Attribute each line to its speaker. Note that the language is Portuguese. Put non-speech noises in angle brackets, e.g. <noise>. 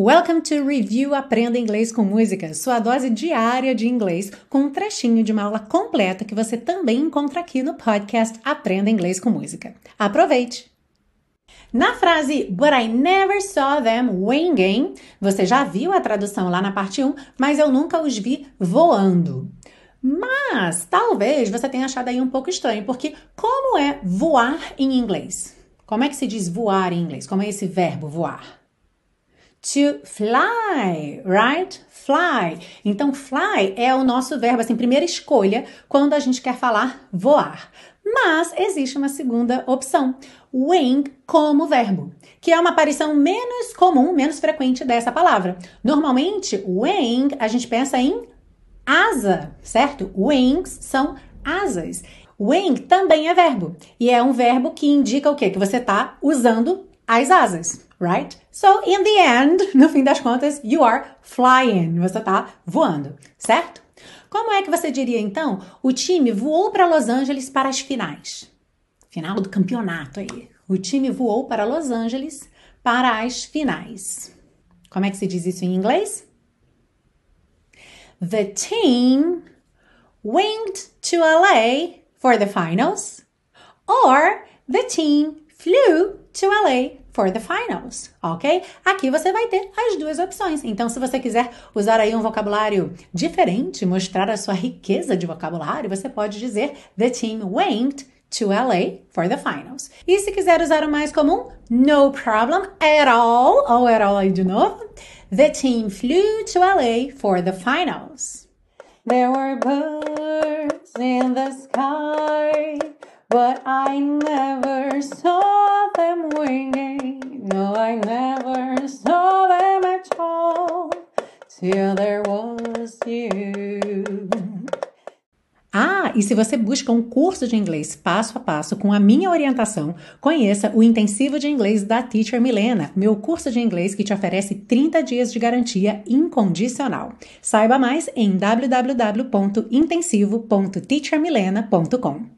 Speaker 1: Welcome to Review Aprenda Inglês com Música, sua dose diária de inglês, com um trechinho de uma aula completa que você também encontra aqui no podcast Aprenda Inglês com Música. Aproveite! Na frase But I never saw them winging, você já viu a tradução lá na parte 1, mas eu nunca os vi voando. Mas talvez você tenha achado aí um pouco estranho, porque como é voar em inglês? Como é que se diz voar em inglês? Como é esse verbo voar? To fly, right? Fly. Então, fly é o nosso verbo, assim, primeira escolha quando a gente quer falar voar. Mas existe uma segunda opção, wing como verbo, que é uma aparição menos comum, menos frequente dessa palavra. Normalmente, wing a gente pensa em asa, certo? Wings são asas. Wing também é verbo e é um verbo que indica o quê? Que você está usando as asas right? So, in the end, <laughs> no fim das contas, you are flying. Você tá voando, certo? Como é que você diria então? O time voou para Los Angeles para as finais. Final do campeonato aí. O time voou para Los Angeles para as finais. Como é que se diz isso em inglês? The team winged to LA for the finals, or the team flew to LA for the finals, ok? Aqui você vai ter as duas opções. Então, se você quiser usar aí um vocabulário diferente, mostrar a sua riqueza de vocabulário, você pode dizer The team went to LA for the finals. E se quiser usar o mais comum, no problem at all, ou at all aí de novo, The team flew to LA for the finals. There were birds in the sky, but I never saw them winging. No, I never saw them at all till there was you. Ah, e se você busca um curso de inglês passo a passo com a minha orientação, conheça o Intensivo de Inglês da Teacher Milena, meu curso de inglês que te oferece 30 dias de garantia incondicional. Saiba mais em www.intensivo.teachermilena.com.